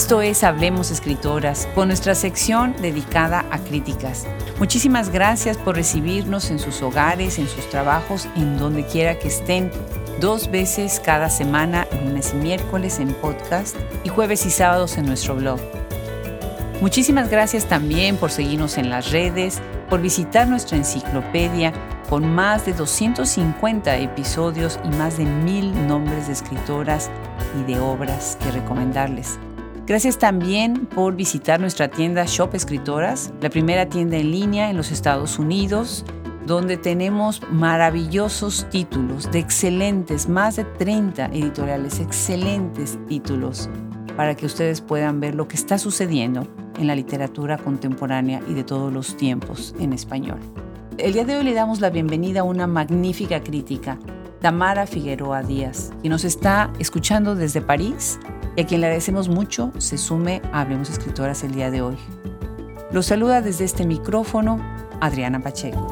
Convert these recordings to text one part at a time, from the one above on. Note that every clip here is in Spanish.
Esto es Hablemos Escritoras, con nuestra sección dedicada a críticas. Muchísimas gracias por recibirnos en sus hogares, en sus trabajos, en donde quiera que estén, dos veces cada semana, lunes y miércoles en podcast y jueves y sábados en nuestro blog. Muchísimas gracias también por seguirnos en las redes, por visitar nuestra enciclopedia con más de 250 episodios y más de mil nombres de escritoras y de obras que recomendarles. Gracias también por visitar nuestra tienda Shop Escritoras, la primera tienda en línea en los Estados Unidos, donde tenemos maravillosos títulos de excelentes, más de 30 editoriales, excelentes títulos, para que ustedes puedan ver lo que está sucediendo en la literatura contemporánea y de todos los tiempos en español. El día de hoy le damos la bienvenida a una magnífica crítica, Tamara Figueroa Díaz, que nos está escuchando desde París y a quien le agradecemos mucho se sume a Hablemos Escritoras el día de hoy. Los saluda desde este micrófono Adriana Pacheco.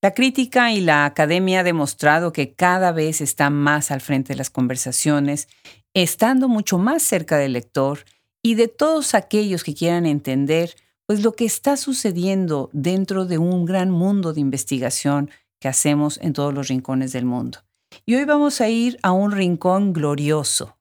La crítica y la academia ha demostrado que cada vez está más al frente de las conversaciones, estando mucho más cerca del lector y de todos aquellos que quieran entender pues lo que está sucediendo dentro de un gran mundo de investigación que hacemos en todos los rincones del mundo. Y hoy vamos a ir a un rincón glorioso,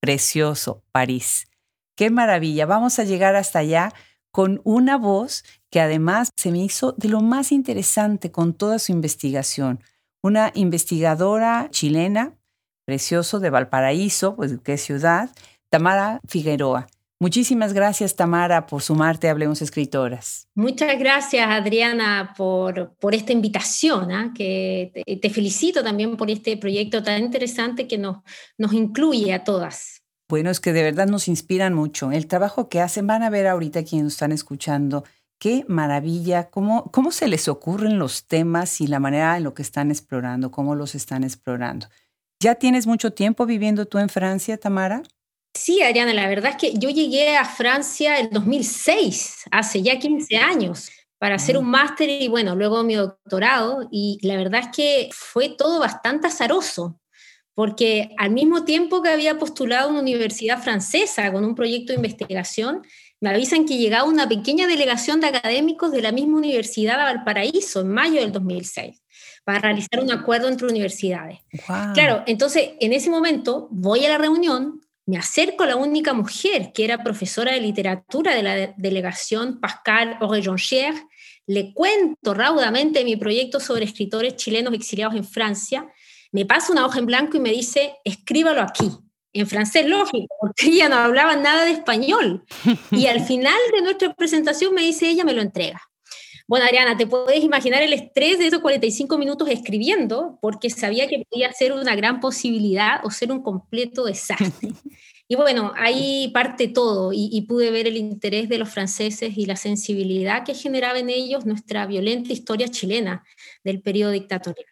precioso, París. Qué maravilla, vamos a llegar hasta allá con una voz que además se me hizo de lo más interesante con toda su investigación. Una investigadora chilena, precioso, de Valparaíso, pues qué ciudad, Tamara Figueroa. Muchísimas gracias, Tamara, por sumarte a Hablemos Escritoras. Muchas gracias, Adriana, por, por esta invitación, ¿ah? que te, felicito también por este proyecto tan interesante que nos, nos incluye a todas. Bueno, es que de verdad nos inspiran mucho. El trabajo que hacen, van a ver ahorita quienes están escuchando, qué maravilla, cómo, cómo se les ocurren los temas y la manera en lo que están explorando, cómo los están explorando. ¿Ya tienes mucho tiempo viviendo tú en Francia, Tamara? Sí, Adriana, la verdad es que yo llegué a Francia en 2006, hace ya 15 años, para hacer un máster y bueno, luego mi doctorado. Y la verdad es que fue todo bastante azaroso, porque al mismo tiempo que había postulado a una universidad francesa con un proyecto de investigación, me avisan que llegaba una pequeña delegación de académicos de la misma universidad de Valparaíso en mayo del 2006 para realizar un acuerdo entre universidades. Claro, entonces en ese momento voy a la reunión, me acerco a la única mujer que era profesora de literatura de la delegación, Pascal Orejonchier, le cuento raudamente mi proyecto sobre escritores chilenos exiliados en Francia, me pasa una hoja en blanco y me dice, escríbalo aquí, en francés lógico, porque ella no hablaba nada de español. Y al final de nuestra presentación me dice, ella me lo entrega. Bueno, Adriana, te puedes imaginar el estrés de esos 45 minutos escribiendo, porque sabía que podía ser una gran posibilidad o ser un completo desastre. Y bueno, ahí parte todo y, pude ver el interés de los franceses y la sensibilidad que generaba en ellos nuestra violenta historia chilena del periodo dictatorial.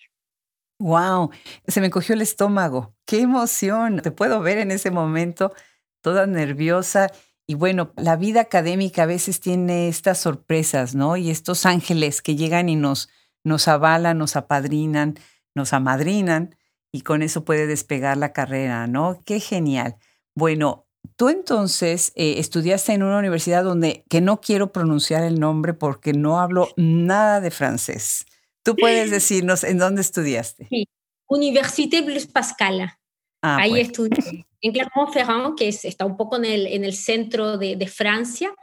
¡Wow! Se me cogió el estómago. ¡Qué emoción! Te puedo ver en ese momento toda nerviosa y bueno, la vida académica a veces tiene estas sorpresas, ¿no? Y estos ángeles que llegan y nos, nos avalan, nos apadrinan, nos amadrinan y con eso puede despegar la carrera, ¿no? Qué genial. Bueno, tú entonces eh, estudiaste en una universidad donde, que no quiero pronunciar el nombre porque no hablo nada de francés. ¿Tú puedes decirnos en dónde estudiaste? Sí, Université Blaise Pascal. Ah, Ahí pues. estudié en Clermont-Ferrand, que está un poco en el, en el centro de, de, Francia,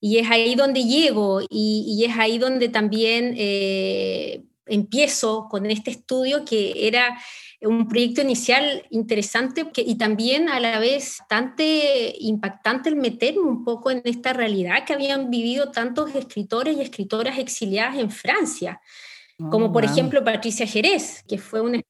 y es ahí donde llego y, y es ahí donde también eh, empiezo con este estudio que era un proyecto inicial interesante que, y también a la vez bastante impactante el meterme un poco en esta realidad que habían vivido tantos escritores y escritoras exiliadas en Francia, como oh, por ejemplo Patricia Jerez, que fue una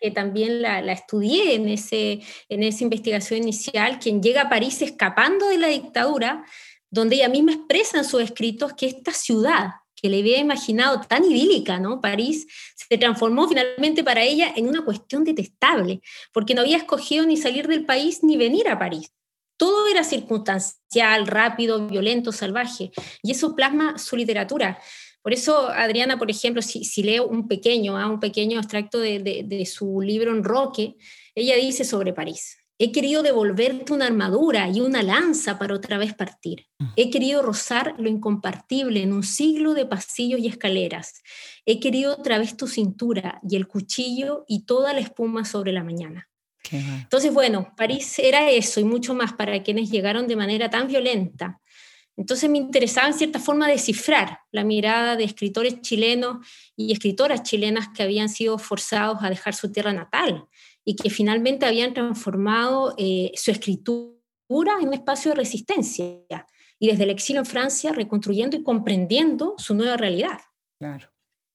que también la, estudié en, ese, en esa investigación inicial, quien llega a París escapando de la dictadura, donde ella misma expresa en sus escritos que esta ciudad que le había imaginado tan idílica, ¿no? París, se transformó finalmente para ella en una cuestión detestable, porque no había escogido ni salir del país ni venir a París. Todo era circunstancial, rápido, violento, salvaje, y eso plasma su literatura Por eso, Adriana, por ejemplo, si, leo un pequeño, ¿ah? un pequeño extracto de, de su libro En Roque, ella dice sobre París. He querido devolverte una armadura y una lanza para otra vez partir. Mm. He querido rozar lo incompartible en un siglo de pasillos y escaleras. He querido otra vez tu cintura y el cuchillo y toda la espuma sobre la mañana. Entonces, bueno, París era eso y mucho más para quienes llegaron de manera tan violenta. Entonces me interesaba en cierta forma descifrar la mirada de escritores chilenos y escritoras chilenas que habían sido forzados a dejar su tierra natal y que finalmente habían transformado eh, su escritura en un espacio de resistencia y desde el exilio en Francia reconstruyendo y comprendiendo su nueva realidad. Claro.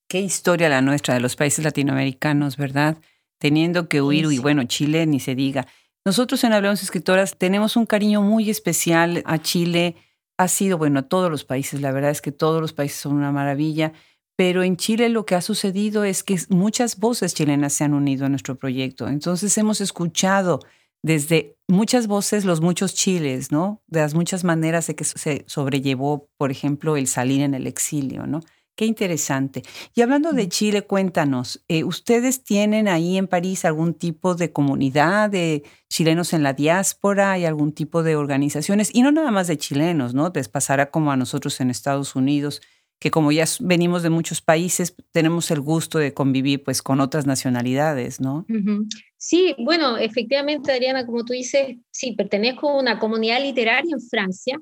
Qué historia la nuestra de los países latinoamericanos, ¿verdad? Teniendo que huir, y bueno, Chile ni se diga. Nosotros en Hablamos Escritoras tenemos un cariño muy especial a Chile. Ha sido, bueno, todos los países. La verdad es que todos los países son una maravilla. Pero en Chile lo que ha sucedido es que muchas voces chilenas se han unido a nuestro proyecto. Entonces hemos escuchado desde muchas voces los muchos chiles, ¿no? De las muchas maneras de que se sobrellevó, por ejemplo, el salir en el exilio, ¿no? Qué interesante. Y hablando de Chile, cuéntanos, eh, ¿ustedes tienen ahí en París algún tipo de comunidad de chilenos en la diáspora? ¿Hay algún tipo de organizaciones? Y no nada más de chilenos, ¿no? Les pasará como a nosotros en Estados Unidos que como ya venimos de muchos países, tenemos el gusto de convivir pues con otras nacionalidades, ¿no? Sí, bueno, efectivamente, Adriana, como tú dices, sí, pertenezco a una comunidad literaria en Francia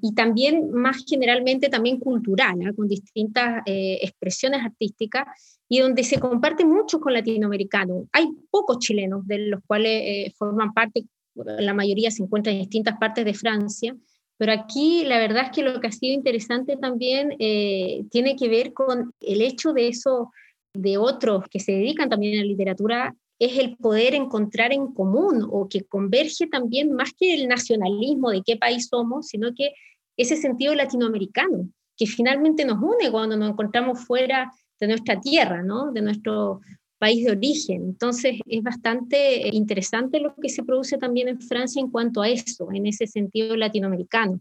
y también más generalmente también cultural, ¿ah? con distintas eh, expresiones artísticas y donde se comparte mucho con latinoamericanos. Hay pocos chilenos de los cuales eh, forman parte, la mayoría se encuentran en distintas partes de Francia, pero aquí la verdad es que lo que ha sido interesante también eh, tiene que ver con el hecho de eso, de otros que se dedican también a la literatura, es el poder encontrar en común o que converge también más que el nacionalismo de qué país somos, sino que ese sentido latinoamericano, que finalmente nos une cuando nos encontramos fuera de nuestra tierra, ¿no? de nuestro país de origen. Entonces es bastante interesante lo que se produce también en Francia en cuanto a eso, en ese sentido latinoamericano.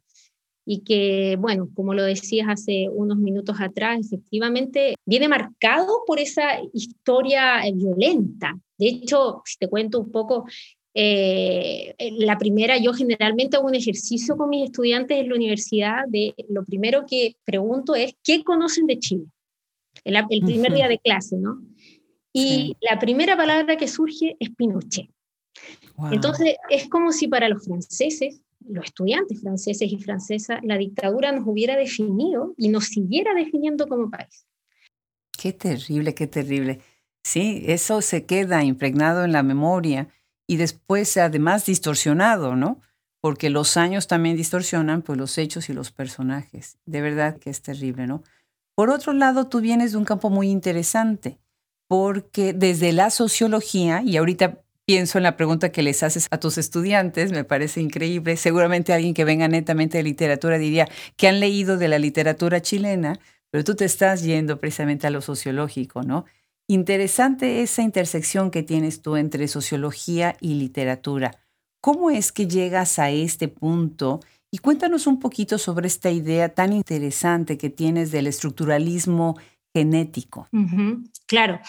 Y que, bueno, como lo decías hace unos minutos atrás, efectivamente viene marcado por esa historia eh, violenta. De hecho, si te cuento un poco, eh, la primera, yo generalmente hago un ejercicio con mis estudiantes en la universidad de lo primero que pregunto es, ¿qué conocen de Chile? El, el primer día de clase, ¿no? Y la primera palabra que surge es Pinochet. Entonces, es como si para los franceses, los estudiantes franceses y francesas, la dictadura nos hubiera definido y nos siguiera definiendo como país. Qué terrible, qué terrible. Sí, eso se queda impregnado en la memoria y después además distorsionado, ¿no? Porque los años también distorsionan pues, los hechos y los personajes. De verdad que es terrible, ¿no? Por otro lado, tú vienes de un campo muy interesante porque desde la sociología, y ahorita pienso en la pregunta que les haces a tus estudiantes, me parece increíble, seguramente alguien que venga netamente de literatura diría que han leído de la literatura chilena, pero tú te estás yendo precisamente a lo sociológico, ¿no? Interesante esa intersección que tienes tú entre sociología y literatura. ¿Cómo es que llegas a este punto? Y cuéntanos un poquito sobre esta idea tan interesante que tienes del estructuralismo genético. claro.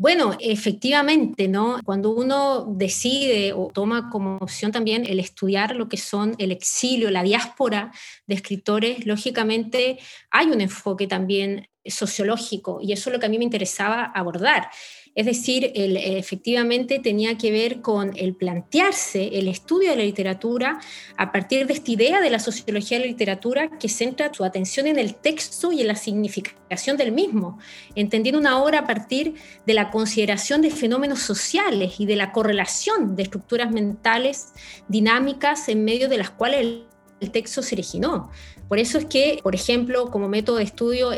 Bueno, efectivamente, ¿no? Cuando uno decide o toma como opción también el estudiar lo que son el exilio, la diáspora de escritores, lógicamente hay un enfoque también sociológico y eso es lo que a mí me interesaba abordar. Es decir, efectivamente tenía que ver con el plantearse el estudio de la literatura a partir de esta idea de la sociología de la literatura que centra su atención en el texto y en la significación del mismo, entendiendo una obra a partir de la consideración de fenómenos sociales y de la correlación de estructuras mentales dinámicas en medio de las cuales el, texto se originó. Por eso es que, por ejemplo, como método de estudio,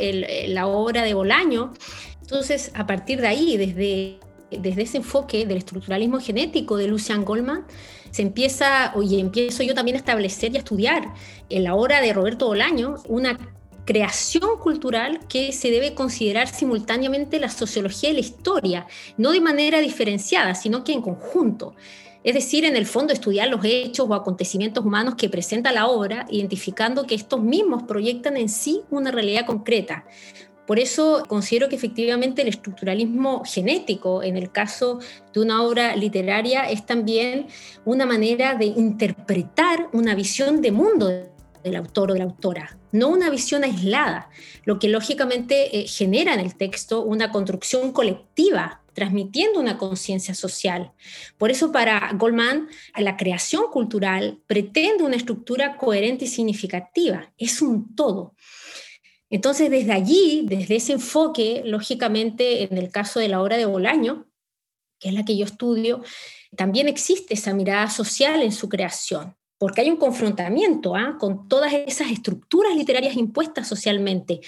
la obra de Bolaño entonces, a partir de ahí, desde, desde ese enfoque del estructuralismo genético de Lucian Goldman, se empieza, y empiezo yo también a establecer y a estudiar en la obra de Roberto Bolaño una creación cultural que se debe considerar simultáneamente la sociología y la historia, no de manera diferenciada, sino que en conjunto. Es decir, en el fondo estudiar los hechos o acontecimientos humanos que presenta la obra, identificando que estos mismos proyectan en sí una realidad concreta. Por eso considero que efectivamente el estructuralismo genético, en el caso de una obra literaria, es también una manera de interpretar una visión de mundo del autor o de la autora, no una visión aislada, lo que lógicamente eh, genera en el texto una construcción colectiva transmitiendo una conciencia social. Por eso para Goldman la creación cultural pretende una estructura coherente y significativa, es un todo. Entonces desde allí, desde ese enfoque, lógicamente en el caso de la obra de Bolaño, que es la que yo estudio, también existe esa mirada social en su creación porque hay un confrontamiento ¿ah? con todas esas estructuras literarias impuestas socialmente,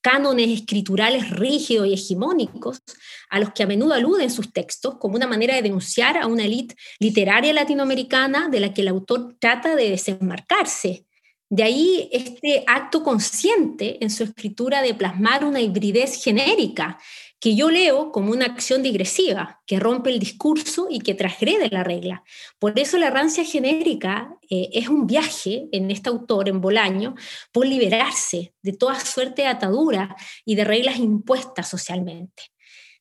cánones escriturales rígidos y hegemónicos, a los que a menudo aluden sus textos como una manera de denunciar a una élite literaria latinoamericana de la que el autor trata de desenmarcarse. De ahí este acto consciente en su escritura de plasmar una hibridez genérica que yo leo como una acción digresiva, que rompe el discurso y que transgrede la regla. Por eso la rancia genérica eh, es un viaje en este autor, en Bolaño, por liberarse de toda suerte de atadura y de reglas impuestas socialmente.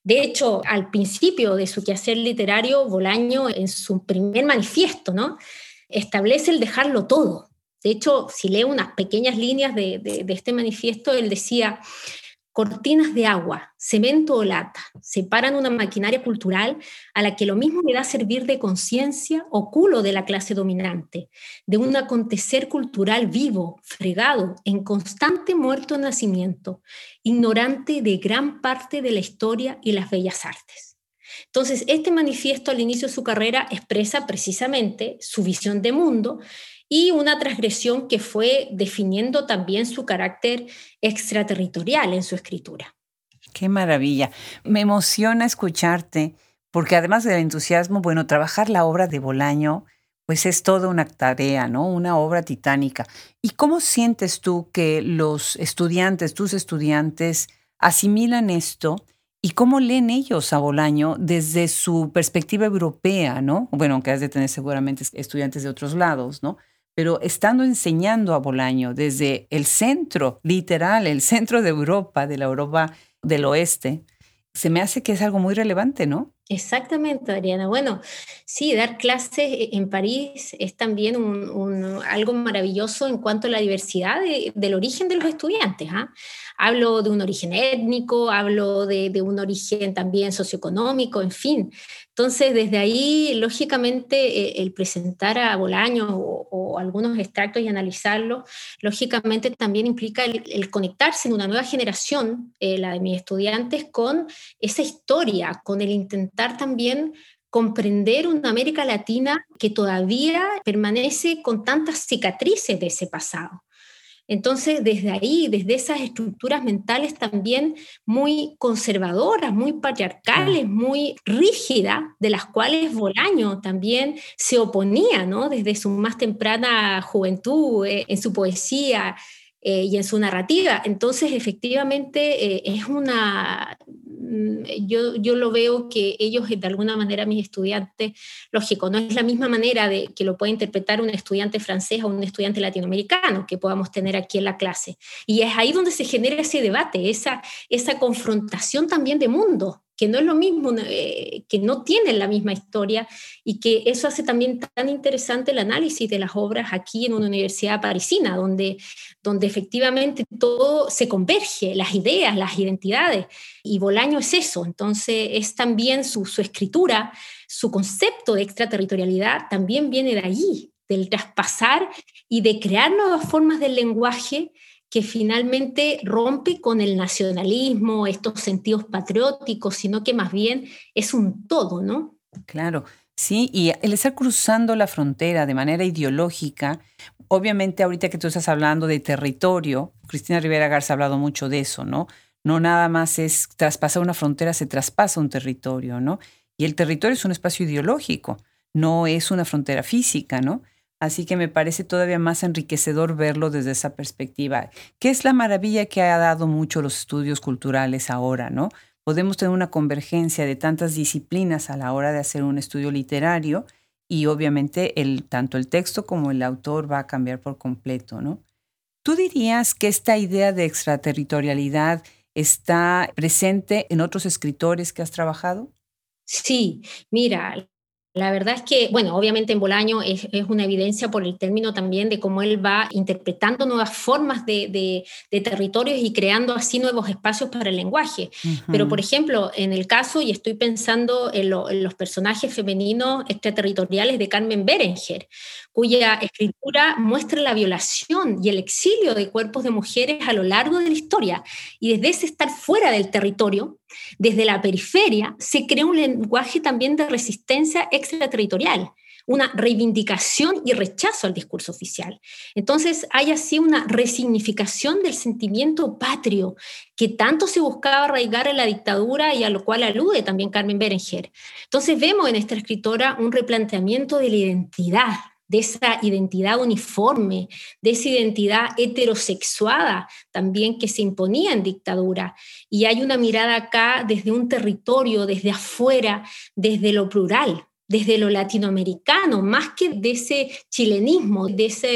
De hecho, al principio de su quehacer literario, Bolaño, en su primer manifiesto, ¿no? establece el dejarlo todo. De hecho, si leo unas pequeñas líneas de, de este manifiesto, él decía, cortinas de agua, cemento o lata, separan una maquinaria cultural a la que lo mismo le da servir de conciencia o culo de la clase dominante, de un acontecer cultural vivo, fregado, en constante muerto nacimiento, ignorante de gran parte de la historia y las bellas artes. Entonces, este manifiesto al inicio de su carrera expresa precisamente su visión de mundo y una transgresión que fue definiendo también su carácter extraterritorial en su escritura. Qué maravilla. Me emociona escucharte, porque además del entusiasmo, bueno, trabajar la obra de Bolaño, pues es toda una tarea, ¿no? Una obra titánica. ¿Y cómo sientes tú que los estudiantes, tus estudiantes, asimilan esto y cómo leen ellos a Bolaño desde su perspectiva europea, ¿no? Bueno, aunque has de tener seguramente estudiantes de otros lados, ¿no? Pero estando enseñando a Bolaño desde el centro, literal, el centro de Europa, de la Europa del oeste, se me hace que es algo muy relevante, ¿no? Exactamente, Adriana. Bueno, sí, dar clases en París es también algo maravilloso en cuanto a la diversidad del origen de los estudiantes. ¿ah? Hablo de un origen étnico, hablo de, de, un origen también socioeconómico, en fin. Entonces, desde ahí, lógicamente, eh, el presentar a Bolaño o, algunos extractos y analizarlos, lógicamente también implica el, conectarse en una nueva generación, eh, la de mis estudiantes, con esa historia, con el intentar también comprender una América Latina que todavía permanece con tantas cicatrices de ese pasado. Entonces, desde ahí, desde esas estructuras mentales también muy conservadoras, muy patriarcales, muy rígidas, de las cuales Bolaño también se oponía, ¿no? Desde su más temprana juventud, eh, en su poesía, eh, y en su narrativa. Entonces, efectivamente, eh, es una, mm, yo, yo lo veo que ellos, de alguna manera, mis estudiantes, lógico, no es la misma manera de que lo puede interpretar un estudiante francés o un estudiante latinoamericano que podamos tener aquí en la clase. Y es ahí donde se genera ese debate, esa, esa confrontación también de mundo que no es lo mismo, eh, que no tienen la misma historia y que eso hace también tan interesante el análisis de las obras aquí en una universidad parisina, donde, donde efectivamente todo se converge, las ideas, las identidades, y Bolaño es eso, entonces es también su, su escritura, su concepto de extraterritorialidad también viene de allí, del traspasar y de crear nuevas formas del lenguaje que finalmente rompe con el nacionalismo, estos sentidos patrióticos, sino que más bien es un todo, ¿no? Claro, sí, y el estar cruzando la frontera de manera ideológica, obviamente ahorita que tú estás hablando de territorio, Cristina Rivera Garza ha hablado mucho de eso, ¿no? No nada más es traspasar una frontera, se traspasa un territorio, ¿no? Y el territorio es un espacio ideológico, no es una frontera física, ¿no? Así que me parece todavía más enriquecedor verlo desde esa perspectiva, que es la maravilla que ha dado mucho los estudios culturales ahora, ¿no? Podemos tener una convergencia de tantas disciplinas a la hora de hacer un estudio literario y obviamente el, tanto el texto como el autor va a cambiar por completo, ¿no? ¿Tú dirías que esta idea de extraterritorialidad está presente en otros escritores que has trabajado? Sí, mira, la verdad es que, bueno, obviamente en Bolaño es, una evidencia por el término también de cómo él va interpretando nuevas formas de, territorios y creando así nuevos espacios para el lenguaje. Pero, por ejemplo, en el caso, y estoy pensando en, en, los personajes femeninos extraterritoriales de Carmen Berenger, cuya escritura muestra la violación y el exilio de cuerpos de mujeres a lo largo de la historia. Y desde ese estar fuera del territorio, desde la periferia, se crea un lenguaje también de resistencia extraterritorial, una reivindicación y rechazo al discurso oficial. Entonces hay así una resignificación del sentimiento patrio que tanto se buscaba arraigar en la dictadura y a lo cual alude también Carmen Berenger. Entonces vemos en esta escritora un replanteamiento de la identidad, de esa identidad uniforme, de esa identidad heterosexuada también que se imponía en dictadura. Y hay una mirada acá desde un territorio, desde afuera, desde lo plural, desde lo latinoamericano, más que de ese chilenismo, de esa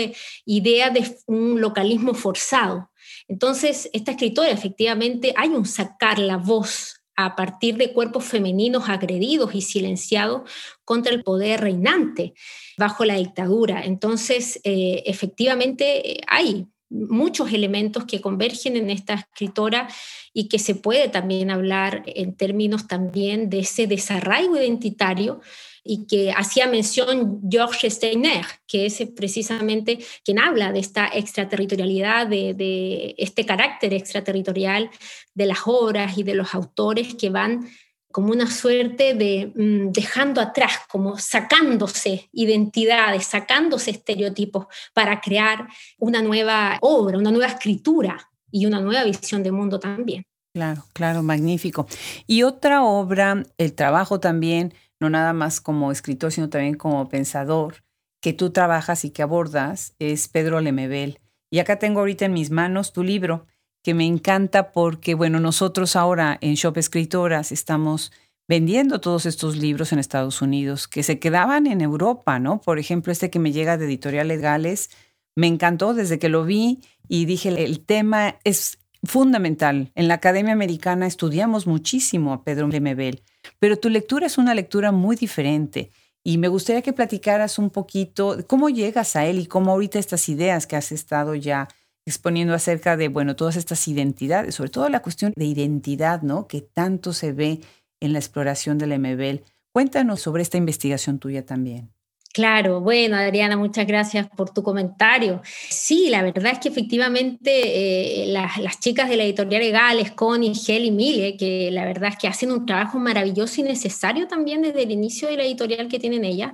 idea de un localismo forzado. Entonces, esta escritora efectivamente hay un sacar la voz a partir de cuerpos femeninos agredidos y silenciados contra el poder reinante bajo la dictadura. Entonces, eh, efectivamente, hay muchos elementos que convergen en esta escritora y que se puede también hablar en términos también de ese desarraigo identitario y que hacía mención Georges Steiner, que es precisamente quien habla de esta extraterritorialidad, de, este carácter extraterritorial de las obras y de los autores que van como una suerte de mm, dejando atrás, como sacándose identidades, sacándose estereotipos para crear una nueva obra, una nueva escritura y una nueva visión de mundo también. Claro, claro, magnífico. Y otra obra, el trabajo también no nada más como escritor, sino también como pensador, que tú trabajas y que abordas, es Pedro Lemebel. Y acá tengo ahorita en mis manos tu libro, que me encanta porque, bueno, nosotros ahora en Shop Escritoras estamos vendiendo todos estos libros en Estados Unidos que se quedaban en Europa, ¿no? Por ejemplo, este que me llega de Editoriales Gales, me encantó desde que lo vi y dije, el tema es fundamental. En la Academia Americana estudiamos muchísimo a Pedro Lemebel pero tu lectura es una lectura muy diferente. Y me gustaría que platicaras un poquito cómo llegas a él y cómo ahorita estas ideas que has estado ya exponiendo acerca de, bueno, todas estas identidades, sobre todo la cuestión de identidad, ¿no? Que tanto se ve en la exploración del MBL. Cuéntanos sobre esta investigación tuya también. Claro, bueno, Adriana, muchas gracias por tu comentario. Sí, la verdad es que efectivamente eh, las, chicas de la editorial Egales, Connie, Gel y Mille, que la verdad es que hacen un trabajo maravilloso y necesario también desde el inicio de la editorial que tienen ellas,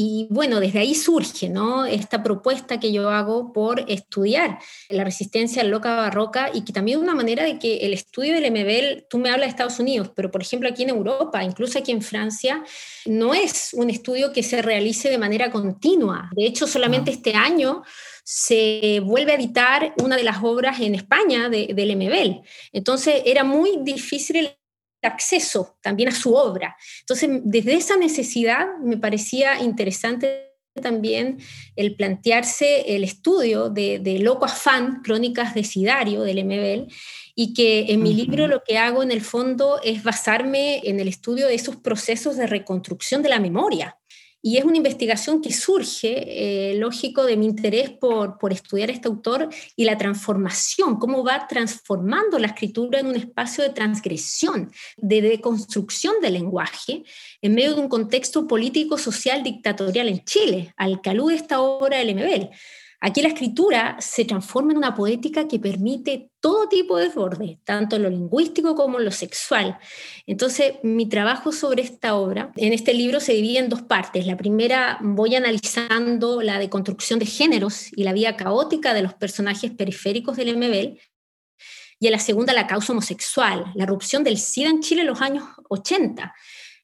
y bueno, desde ahí surge ¿no? esta propuesta que yo hago por estudiar la resistencia loca barroca y que también es una manera de que el estudio del MBL, tú me hablas de Estados Unidos, pero por ejemplo aquí en Europa, incluso aquí en Francia, no es un estudio que se realice de manera continua. De hecho, solamente este año se vuelve a editar una de las obras en España del MBL. Entonces era muy difícil el acceso también a su obra. Entonces, desde esa necesidad me parecía interesante también el plantearse el estudio de, Loco Afán, Crónicas de Sidario, del MBL, y que en mi libro lo que hago en el fondo es basarme en el estudio de esos procesos de reconstrucción de la memoria. Y es una investigación que surge, eh, lógico, de mi interés por, por estudiar a este autor y la transformación, cómo va transformando la escritura en un espacio de transgresión, de deconstrucción del lenguaje, en medio de un contexto político-social dictatorial en Chile, al que alude esta obra del MBL. Aquí la escritura se transforma en una poética que permite todo tipo de desborde, tanto lo lingüístico como lo sexual. Entonces, mi trabajo sobre esta obra, en este libro se divide en dos partes. La primera voy analizando la deconstrucción de géneros y la vida caótica de los personajes periféricos del MBL, y en la segunda la causa homosexual, la erupción del SIDA en Chile en los años 80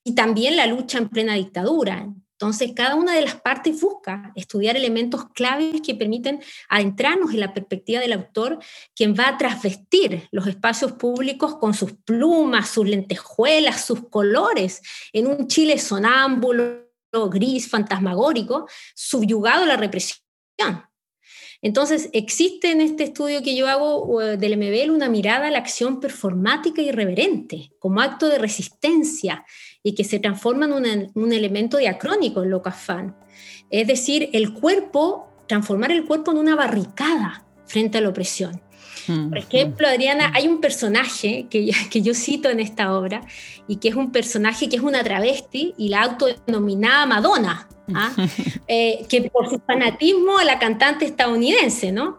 y también la lucha en plena dictadura. Entonces, cada una de las partes busca estudiar elementos claves que permiten adentrarnos en la perspectiva del autor, quien va a trasvestir los espacios públicos con sus plumas, sus lentejuelas, sus colores, en un Chile sonámbulo, gris, fantasmagórico, subyugado a la represión. Entonces, existe en este estudio que yo hago del MBL una mirada a la acción performática irreverente, como acto de resistencia y que se transforma en un elemento diacrónico en Locafán. Es decir, el cuerpo, transformar el cuerpo en una barricada frente a la opresión. Mm, Por ejemplo, Adriana, hay un personaje que, que yo cito en esta obra y que es un personaje que es una travesti y la autodenominada Madonna, ¿ah? eh, que por su fanatismo a la cantante estadounidense, ¿no?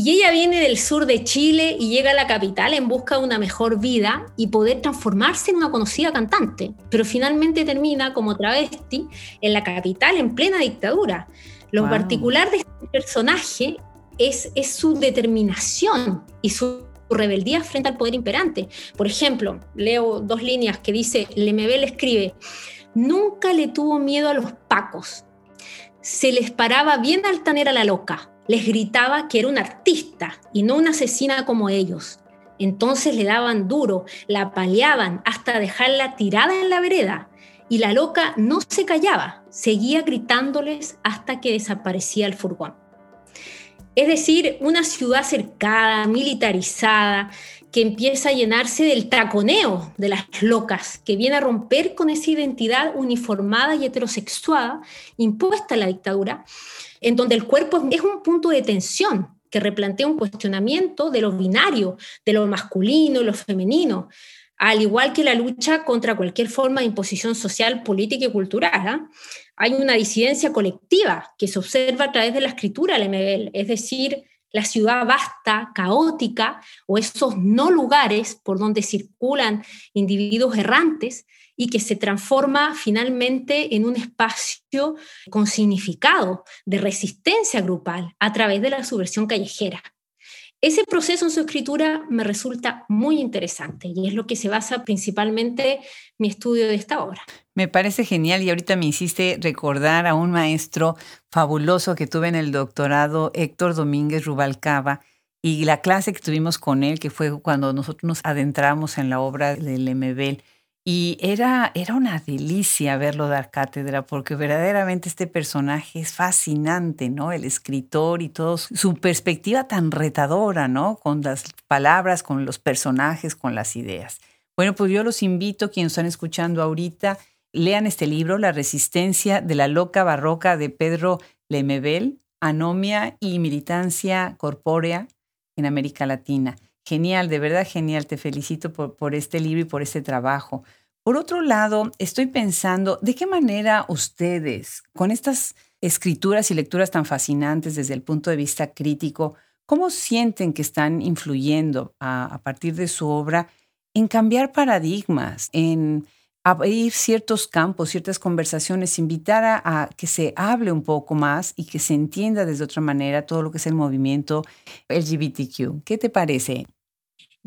Y ella viene del sur de Chile y llega a la capital en busca de una mejor vida y poder transformarse en una conocida cantante, pero finalmente termina como travesti en la capital en plena dictadura. Lo particular de este personaje es, es su determinación y su rebeldía frente al poder imperante. Por ejemplo, leo dos líneas que dice, Lemebel escribe, nunca le tuvo miedo a los pacos, se les paraba bien altanera la loca, les gritaba que era una artista y no una asesina como ellos. Entonces le daban duro, la apaleaban hasta dejarla tirada en la vereda. Y la loca no se callaba, seguía gritándoles hasta que desaparecía el furgón. Es decir, una ciudad cercada, militarizada, que empieza a llenarse del taconeo de las locas, que viene a romper con esa identidad uniformada y heterosexuada impuesta en la dictadura, en donde el cuerpo es un punto de tensión que replantea un cuestionamiento de lo binario, de lo masculino y lo femenino, al igual que la lucha contra cualquier forma de imposición social, política y cultural. ¿ah? Hay una disidencia colectiva que se observa a través de la escritura del MBL, es decir, la ciudad vasta, caótica, o esos no lugares por donde circulan individuos errantes y que se transforma finalmente en un espacio con significado de resistencia grupal a través de la subversión callejera. Ese proceso en su escritura me resulta muy interesante y es lo que se basa principalmente mi estudio de esta obra. Me parece genial y ahorita me hiciste recordar a un maestro fabuloso que tuve en el doctorado, Héctor Domínguez Rubalcaba, y la clase que tuvimos con él, que fue cuando nosotros nos adentramos en la obra del MBL y era, era una delicia verlo dar cátedra, porque verdaderamente este personaje es fascinante, ¿no? El escritor y todo, su perspectiva tan retadora, ¿no? Con las palabras, con los personajes, con las ideas. Bueno, pues yo los invito, quienes están escuchando ahorita, lean este libro, La resistencia de la loca barroca de Pedro Lemebel, Anomia y militancia corpórea en América Latina. Genial, de verdad genial. Te felicito por, por este libro y por este trabajo. Por otro lado, estoy pensando, ¿de qué manera ustedes, con estas escrituras y lecturas tan fascinantes desde el punto de vista crítico, cómo sienten que están influyendo a, partir de su obra en cambiar paradigmas, en abrir ciertos campos, ciertas conversaciones, invitar a, a, que se hable un poco más y que se entienda desde otra manera todo lo que es el movimiento LGBTQ. ¿Qué te parece?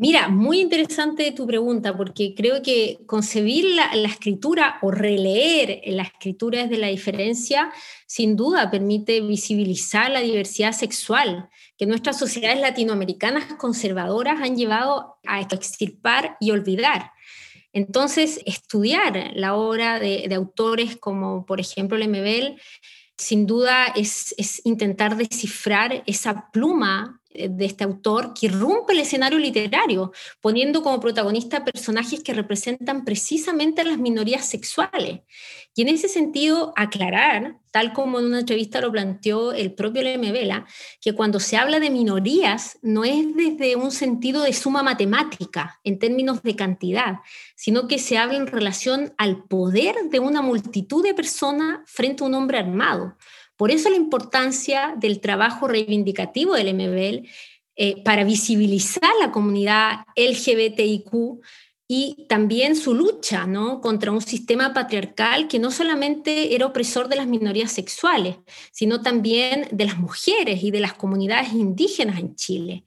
Mira, muy interesante tu pregunta, porque creo que concebir la, escritura o releer la escritura desde la diferencia, sin duda permite visibilizar la diversidad sexual que nuestras sociedades latinoamericanas conservadoras han llevado a extirpar y olvidar. Entonces, estudiar la obra de, autores como, por ejemplo, Lemebel, sin duda es, intentar descifrar esa pluma de este autor que rompe el escenario literario, poniendo como protagonista personajes que representan precisamente a las minorías sexuales. Y en ese sentido, aclarar, tal como en una entrevista lo planteó el propio Leme Vela, que cuando se habla de minorías no es desde un sentido de suma matemática, en términos de cantidad, sino que se habla en relación al poder de una multitud de personas frente a un hombre armado por eso la importancia del trabajo reivindicativo del MBL eh, para visibilizar la comunidad LGBTIQ y también su lucha ¿no? contra un sistema patriarcal que no solamente era opresor de las minorías sexuales, sino también de las mujeres y de las comunidades indígenas en Chile.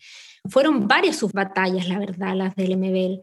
Fueron varias sus batallas, la verdad, las del MBL.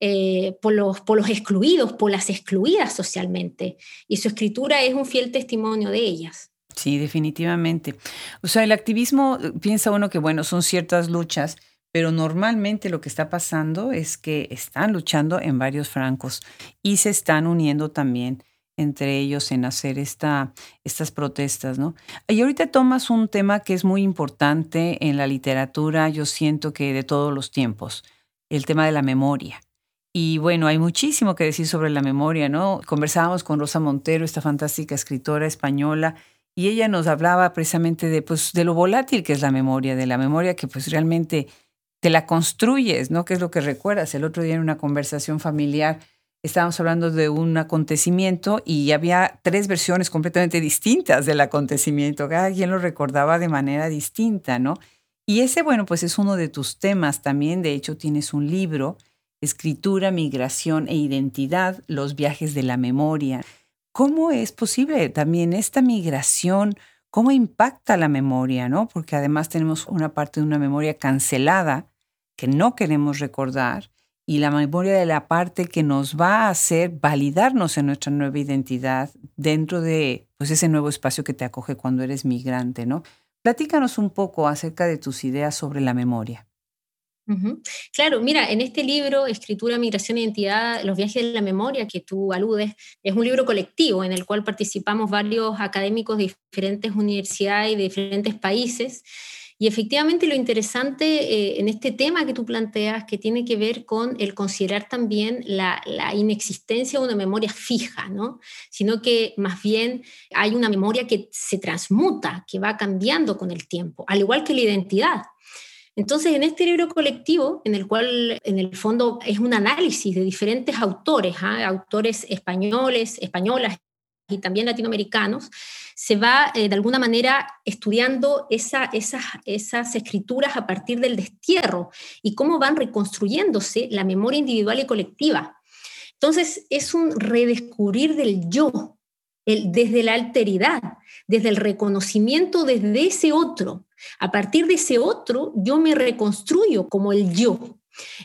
Eh, por, los, por los excluidos, por las excluidas socialmente. Y su escritura es un fiel testimonio de ellas. Sí, definitivamente. O sea, el activismo, eh, piensa uno que, bueno, son ciertas luchas, pero normalmente lo que está pasando es que están luchando en varios francos y se están uniendo también entre ellos en hacer esta, estas protestas, ¿no? Y ahorita tomas un tema que es muy importante en la literatura, yo siento que de todos los tiempos, el tema de la memoria. Y bueno, hay muchísimo que decir sobre la memoria, ¿no? Conversábamos con Rosa Montero, esta fantástica escritora española, y ella nos hablaba precisamente de, pues, de lo volátil que es la memoria, de la memoria que pues realmente te la construyes, ¿no? Que es lo que recuerdas. El otro día en una conversación familiar estábamos hablando de un acontecimiento y había tres versiones completamente distintas del acontecimiento. Cada quien lo recordaba de manera distinta, ¿no? Y ese, bueno, pues es uno de tus temas también. De hecho, tienes un libro, Escritura, Migración e Identidad, los viajes de la memoria. ¿Cómo es posible también esta migración? ¿Cómo impacta la memoria, no? Porque además tenemos una parte de una memoria cancelada que no queremos recordar y la memoria de la parte que nos va a hacer validarnos en nuestra nueva identidad dentro de pues, ese nuevo espacio que te acoge cuando eres migrante, ¿no? Platícanos un poco acerca de tus ideas sobre la memoria. Claro, mira, en este libro, Escritura, Migración e Identidad, los viajes de la memoria que tú aludes, es un libro colectivo en el cual participamos varios académicos de diferentes universidades y de diferentes países y efectivamente lo interesante eh, en este tema que tú planteas, que tiene que ver con el considerar también la, inexistencia de una memoria fija, ¿no? sino que más bien hay una memoria que se transmuta, que va cambiando con el tiempo, al igual que la identidad. Entonces, en este libro colectivo, en el cual en el fondo es un análisis de diferentes autores, ¿ah? autores españoles, españolas y también latinoamericanos, se va eh, de alguna manera estudiando esas, esas escrituras a partir del destierro y cómo van reconstruyéndose la memoria individual y colectiva. Entonces, es un redescubrir del yo, el, desde la alteridad, desde el reconocimiento desde ese otro. A partir de ese otro, yo me reconstruyo como el yo.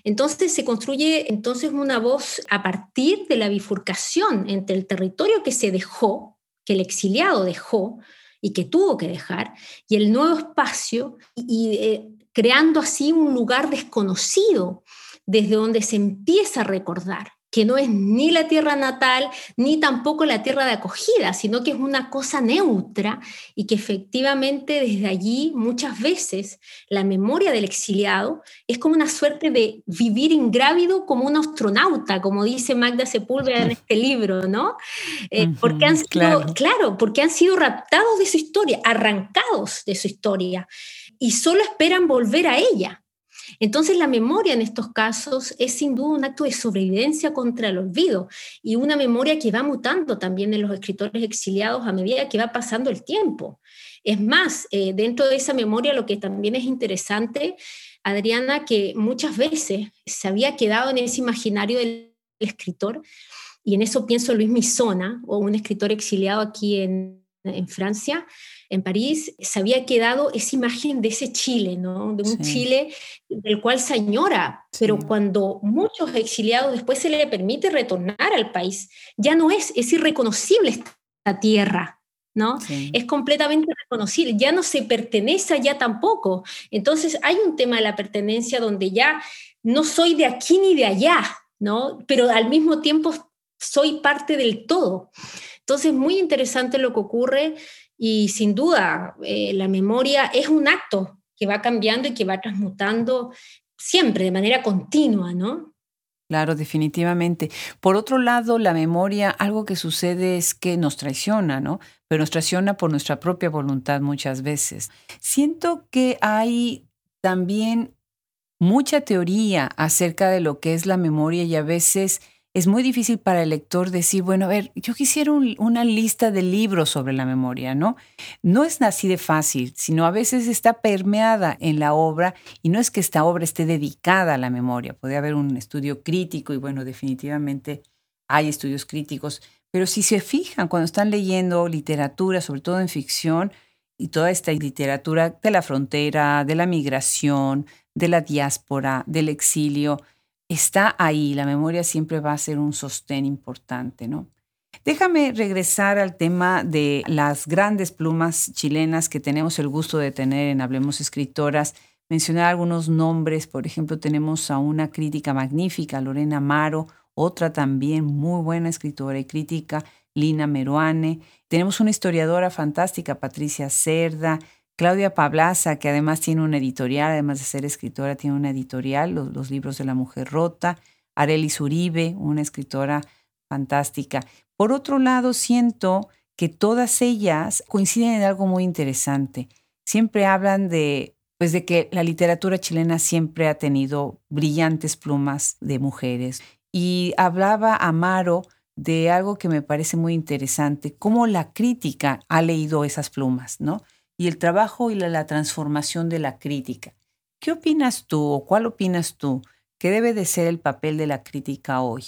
Entonces se construye entonces una voz a partir de la bifurcación entre el territorio que se dejó, que el exiliado dejó y que tuvo que dejar, y el nuevo espacio, y, eh, creando así un lugar desconocido desde donde se empieza a recordar que no es ni la tierra natal, ni tampoco la tierra de acogida, sino que es una cosa neutra y que efectivamente desde allí muchas veces la memoria del exiliado es como una suerte de vivir ingrávido como un astronauta, como dice Magda Sepúlveda en este libro, ¿no? Eh, porque han sido, claro, porque han sido raptados de su historia, arrancados de su historia y solo esperan volver a ella. Entonces la memoria en estos casos es sin duda un acto de sobrevivencia contra el olvido y una memoria que va mutando también en los escritores exiliados a medida que va pasando el tiempo. Es más, eh, dentro de esa memoria lo que también es interesante, Adriana, que muchas veces se había quedado en ese imaginario del escritor, y en eso pienso Luis Misona, o un escritor exiliado aquí en, en Francia, en París, se había quedado esa imagen de ese Chile, ¿no? De un Chile del cual se añora, pero cuando muchos exiliados después se le permite retornar al país, ya no es, es irreconocible esta tierra, ¿no? Es completamente reconocible, ya no se pertenece allá tampoco. Entonces hay un tema de la pertenencia donde ya no soy de aquí ni de allá, ¿no? Pero al mismo tiempo soy parte del todo. Entonces, muy interesante lo que ocurre y sin duda, eh, la memoria es un acto que va cambiando y que va transmutando siempre, de manera continua, ¿no? Claro, definitivamente. Por otro lado, la memoria, algo que sucede es que nos traiciona, ¿no? Pero nos traiciona por nuestra propia voluntad muchas veces. Siento que hay también mucha teoría acerca de lo que es la memoria y a veces es muy difícil para el lector decir, bueno, a ver, yo quisiera una lista de libros sobre la memoria, ¿no? No es así de fácil, sino a veces está permeada en la obra y no es que esta obra esté dedicada a la memoria. Puede haber un estudio crítico y bueno, definitivamente hay estudios críticos, pero si se fijan cuando están leyendo literatura, sobre todo en ficción, y toda esta literatura de la frontera, de la migración, de la diáspora, del exilio, está ahí, la memoria siempre va a ser un sostén importante, ¿no? Déjame regresar al tema de las grandes plumas chilenas que tenemos el gusto de tener en Hablemos Escritoras. Mencionar algunos nombres, por ejemplo, tenemos a una crítica magnífica, Lorena Amaro, otra también muy buena escritora y crítica, Lina Meruane. Tenemos una historiadora fantástica, Patricia Cerda, Claudia Pablaza, que además tiene una editorial, además de ser escritora, tiene una editorial, los, libros de la mujer rota. Arelis Uribe, una escritora fantástica. Por otro lado, siento que todas ellas coinciden en algo muy interesante. Siempre hablan de, pues de que la literatura chilena siempre ha tenido brillantes plumas de mujeres. Y hablaba Amaro de algo que me parece muy interesante, cómo la crítica ha leído esas plumas, ¿no? Y el trabajo y la, transformación de la crítica. ¿Qué opinas tú o cuál opinas tú que debe de ser el papel de la crítica hoy?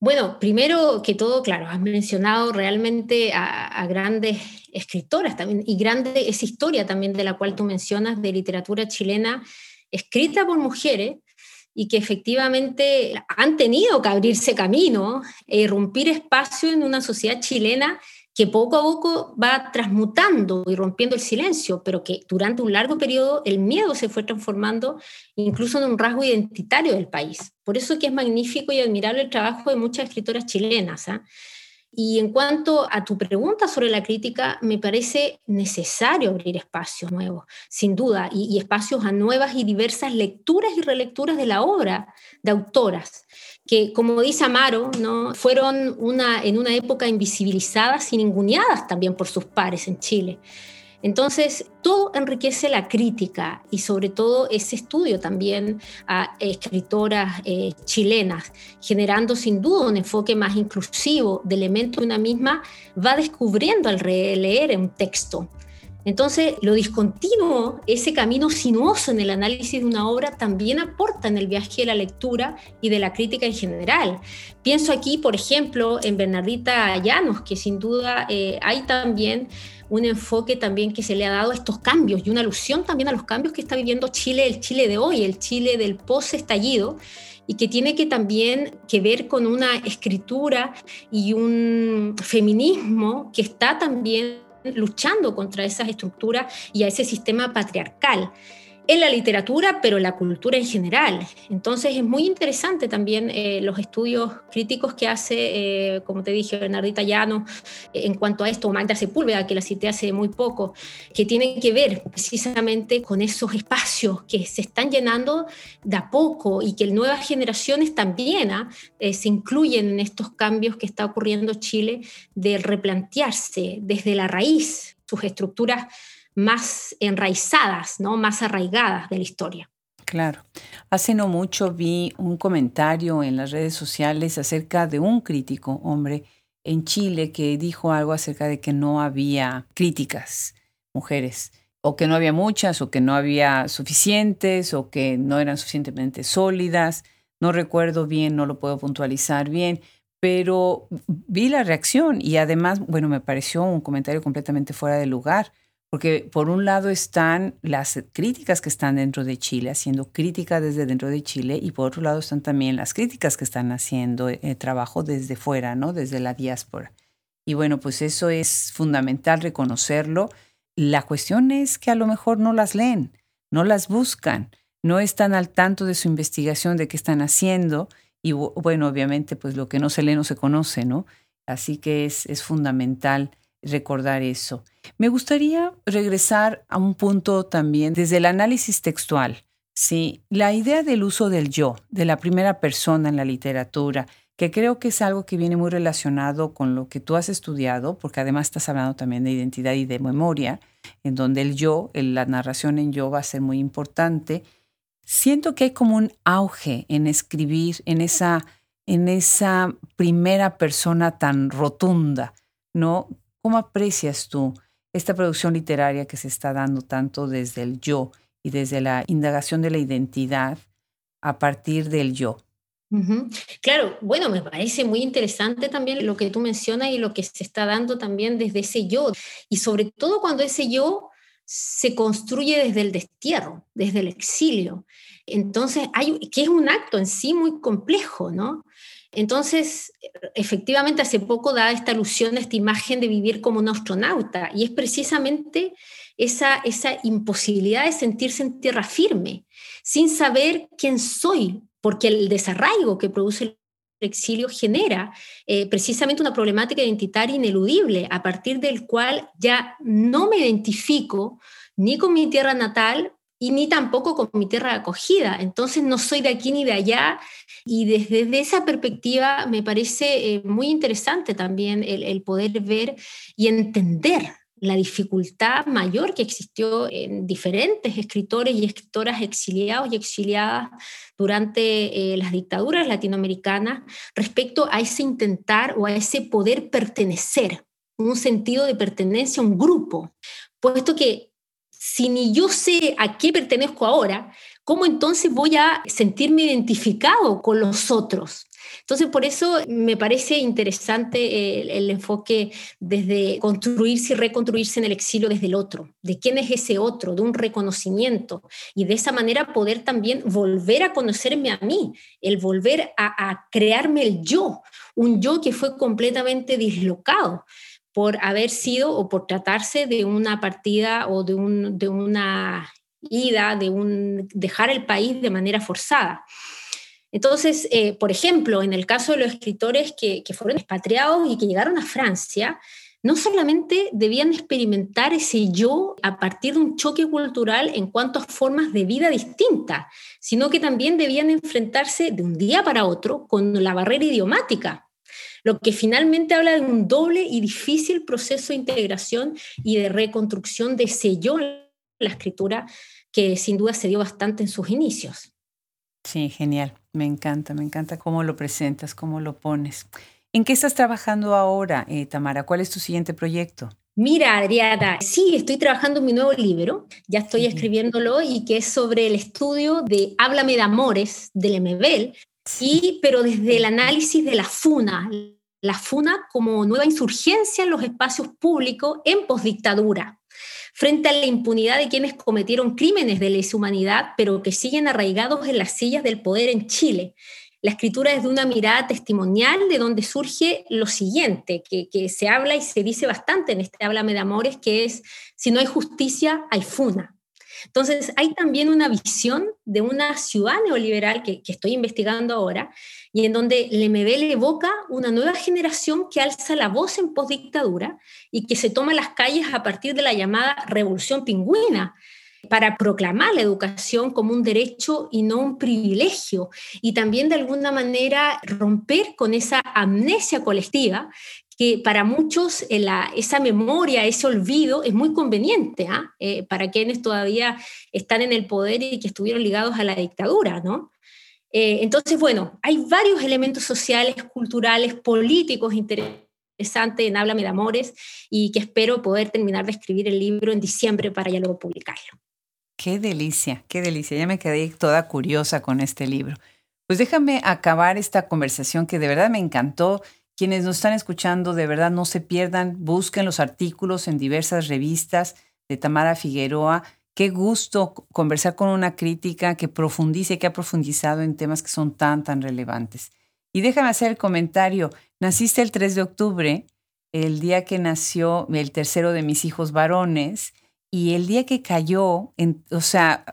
Bueno, primero que todo, claro, has mencionado realmente a, grandes escritoras también y grande esa historia también de la cual tú mencionas de literatura chilena escrita por mujeres y que efectivamente han tenido que abrirse camino e irrumpir espacio en una sociedad chilena que poco a poco va transmutando y rompiendo el silencio, pero que durante un largo periodo el miedo se fue transformando incluso en un rasgo identitario del país. Por eso que es magnífico y admirable el trabajo de muchas escritoras chilenas. ¿ah? Y en cuanto a tu pregunta sobre la crítica, me parece necesario abrir espacios nuevos, sin duda, y espacios a nuevas y diversas lecturas y relecturas de la obra de autoras que, como dice Amaro, ¿no? fueron una, en una época invisibilizadas y ninguneadas también por sus pares en Chile. Entonces, todo enriquece la crítica y sobre todo ese estudio también a escritoras eh, chilenas, generando sin duda un enfoque más inclusivo de elementos de una misma, va descubriendo al releer un texto entonces, lo discontinuo, ese camino sinuoso en el análisis de una obra, también aporta en el viaje de la lectura y de la crítica en general. Pienso aquí, por ejemplo, en Bernardita Llanos, que sin duda eh, hay también un enfoque también que se le ha dado a estos cambios y una alusión también a los cambios que está viviendo Chile, el Chile de hoy, el Chile del post-estallido, y que tiene que también que ver con una escritura y un feminismo que está también luchando contra esas estructuras y a ese sistema patriarcal en la literatura, pero en la cultura en general. Entonces es muy interesante también eh, los estudios críticos que hace, eh, como te dije, Bernardita Llano, en cuanto a esto, Magda Sepúlveda, que la cité hace muy poco, que tienen que ver precisamente con esos espacios que se están llenando de a poco y que nuevas generaciones también ¿ah? eh, se incluyen en estos cambios que está ocurriendo Chile de replantearse desde la raíz sus estructuras más enraizadas, ¿no? más arraigadas de la historia. Claro. Hace no mucho vi un comentario en las redes sociales acerca de un crítico, hombre, en Chile que dijo algo acerca de que no había críticas mujeres, o que no había muchas, o que no había suficientes, o que no eran suficientemente sólidas. No recuerdo bien, no lo puedo puntualizar bien, pero vi la reacción y además, bueno, me pareció un comentario completamente fuera de lugar porque por un lado están las críticas que están dentro de Chile, haciendo crítica desde dentro de Chile, y por otro lado están también las críticas que están haciendo eh, trabajo desde fuera, ¿no? Desde la diáspora. Y bueno, pues eso es fundamental reconocerlo. La cuestión es que a lo mejor no las leen, no las buscan, no están al tanto de su investigación, de qué están haciendo. Y bueno, obviamente, pues lo que no se lee no se conoce, ¿no? Así que es, es fundamental recordar eso. Me gustaría regresar a un punto también desde el análisis textual. Sí, la idea del uso del yo, de la primera persona en la literatura, que creo que es algo que viene muy relacionado con lo que tú has estudiado, porque además estás hablando también de identidad y de memoria, en donde el yo, la narración en yo va a ser muy importante. Siento que hay como un auge en escribir en esa, en esa primera persona tan rotunda, ¿no? ¿Cómo aprecias tú esta producción literaria que se está dando tanto desde el yo y desde la indagación de la identidad a partir del yo? Claro, bueno, me parece muy interesante también lo que tú mencionas y lo que se está dando también desde ese yo, y sobre todo cuando ese yo se construye desde el destierro, desde el exilio. Entonces, hay, que es un acto en sí muy complejo, ¿no? Entonces, efectivamente, hace poco da esta alusión, esta imagen de vivir como un astronauta, y es precisamente esa, esa imposibilidad de sentirse en tierra firme, sin saber quién soy, porque el desarraigo que produce exilio genera eh, precisamente una problemática identitaria ineludible, a partir del cual ya no me identifico ni con mi tierra natal y ni tampoco con mi tierra de acogida. Entonces no soy de aquí ni de allá. Y desde, esa perspectiva me parece eh, muy interesante también el, poder ver y entender la dificultad mayor que existió en diferentes escritores y escritoras exiliados y exiliadas durante eh, las dictaduras latinoamericanas respecto a ese intentar o a ese poder pertenecer, un sentido de pertenencia a un grupo, puesto que si ni yo sé a qué pertenezco ahora, ¿cómo entonces voy a sentirme identificado con los otros? Entonces, por eso me parece interesante el, enfoque desde construirse y reconstruirse en el exilio desde el otro, de quién es ese otro, de un reconocimiento, y de esa manera poder también volver a conocerme a mí, el volver a, a crearme el yo, un yo que fue completamente dislocado por haber sido o por tratarse de una partida o de, un, de una ida, de un dejar el país de manera forzada. Entonces, eh, por ejemplo, en el caso de los escritores que, fueron expatriados y que llegaron a Francia, no solamente debían experimentar ese yo a partir de un choque cultural en cuanto formas de vida distintas, sino que también debían enfrentarse de un día para otro con la barrera idiomática, lo que finalmente habla de un doble y difícil proceso de integración y de reconstrucción de en la escritura que sin duda se dio bastante en sus inicios. Sí, genial. Me encanta, me encanta cómo lo presentas, cómo lo pones. ¿En qué estás trabajando ahora, eh, Tamara? ¿Cuál es tu siguiente proyecto? Mira, Adriana, sí, estoy trabajando en mi nuevo libro, ya estoy escribiéndolo y que es sobre el estudio de Háblame de Amores del MBL, sí. pero desde el análisis de la FUNA, la FUNA como nueva insurgencia en los espacios públicos en posdictadura frente a la impunidad de quienes cometieron crímenes de lesa humanidad, pero que siguen arraigados en las sillas del poder en Chile. La escritura es de una mirada testimonial de donde surge lo siguiente, que, se habla y se dice bastante en este Háblame de Amores, que es, si no hay justicia, hay funa. Entonces, hay también una visión de una ciudad neoliberal que, estoy investigando ahora, y en donde Lemebel evoca una nueva generación que alza la voz en postdictadura y que se toma las calles a partir de la llamada revolución pingüina, para proclamar la educación como un derecho y no un privilegio, y también de alguna manera romper con esa amnesia colectiva que para muchos eh, esa memoria, ese olvido es muy conveniente ¿ah? eh, para quienes todavía están en el poder y que estuvieron ligados a la dictadura, ¿no? Eh, entonces, bueno, hay varios elementos sociales, culturales, políticos interesantes en Háblame de Amores y que espero poder terminar de escribir el libro en diciembre para ya luego publicarlo. Qué delicia, qué delicia. Ya me quedé toda curiosa con este libro. Pues déjame acabar esta conversación que de verdad me encantó quienes nos están escuchando, de verdad no se pierdan, busquen los artículos en diversas revistas de Tamara Figueroa. Qué gusto conversar con una crítica que profundice, que ha profundizado en temas que son tan, tan relevantes. Y déjame hacer el comentario. Naciste el 3 de octubre, el día que nació el tercero de mis hijos varones, y el día que cayó, en, o sea,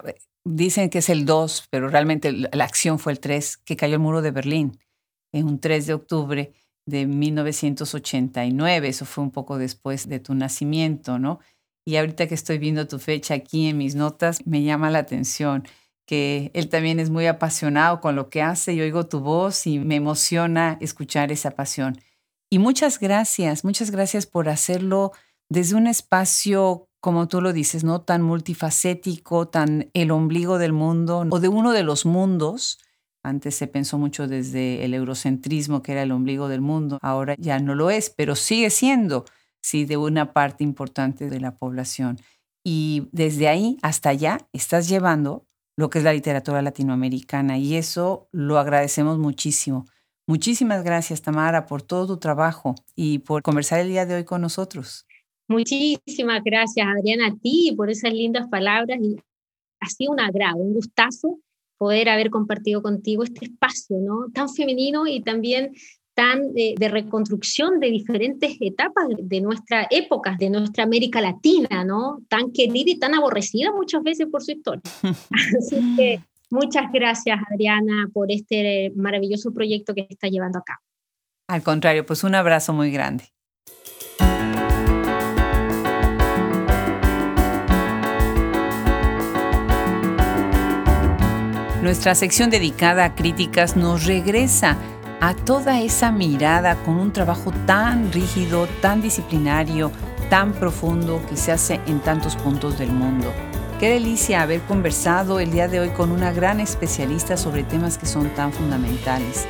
dicen que es el 2, pero realmente la acción fue el 3, que cayó el muro de Berlín, en un 3 de octubre de 1989, eso fue un poco después de tu nacimiento, ¿no? Y ahorita que estoy viendo tu fecha aquí en mis notas, me llama la atención que él también es muy apasionado con lo que hace y oigo tu voz y me emociona escuchar esa pasión. Y muchas gracias, muchas gracias por hacerlo desde un espacio, como tú lo dices, no tan multifacético, tan el ombligo del mundo o de uno de los mundos, antes se pensó mucho desde el eurocentrismo, que era el ombligo del mundo. Ahora ya no lo es, pero sigue siendo, sí, de una parte importante de la población. Y desde ahí hasta allá estás llevando lo que es la literatura latinoamericana y eso lo agradecemos muchísimo. Muchísimas gracias, Tamara, por todo tu trabajo y por conversar el día de hoy con nosotros. Muchísimas gracias, Adriana, a ti por esas lindas palabras. Y ha sido un agrado, un gustazo poder haber compartido contigo este espacio, ¿no? Tan femenino y también tan de, reconstrucción de diferentes etapas de nuestra época, de nuestra América Latina, ¿no? Tan querida y tan aborrecida muchas veces por su historia. Así que Muchas gracias, Adriana, por este maravilloso proyecto que está llevando a cabo. Al contrario, pues un abrazo muy grande. Nuestra sección dedicada a críticas nos regresa a toda esa mirada con un trabajo tan rígido, tan disciplinario, tan profundo que se hace en tantos puntos del mundo. Qué delicia haber conversado el día de hoy con una gran especialista sobre temas que son tan fundamentales.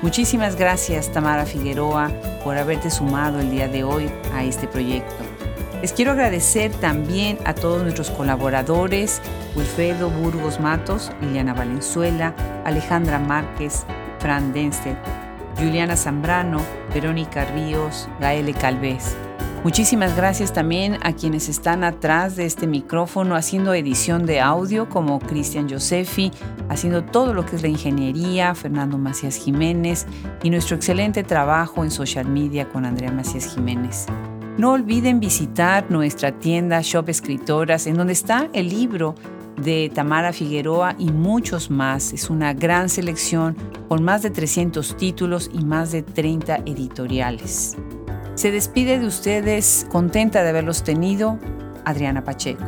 Muchísimas gracias Tamara Figueroa por haberte sumado el día de hoy a este proyecto. Les quiero agradecer también a todos nuestros colaboradores, Wilfredo Burgos Matos, Liliana Valenzuela, Alejandra Márquez, Fran Juliana Zambrano, Verónica Ríos, Gaele Calvez. Muchísimas gracias también a quienes están atrás de este micrófono haciendo edición de audio como Cristian Josefi, haciendo todo lo que es la ingeniería, Fernando Macías Jiménez y nuestro excelente trabajo en social media con Andrea Macías Jiménez. No olviden visitar nuestra tienda Shop Escritoras en donde está el libro de Tamara Figueroa y muchos más. Es una gran selección con más de 300 títulos y más de 30 editoriales. Se despide de ustedes, contenta de haberlos tenido, Adriana Pacheco.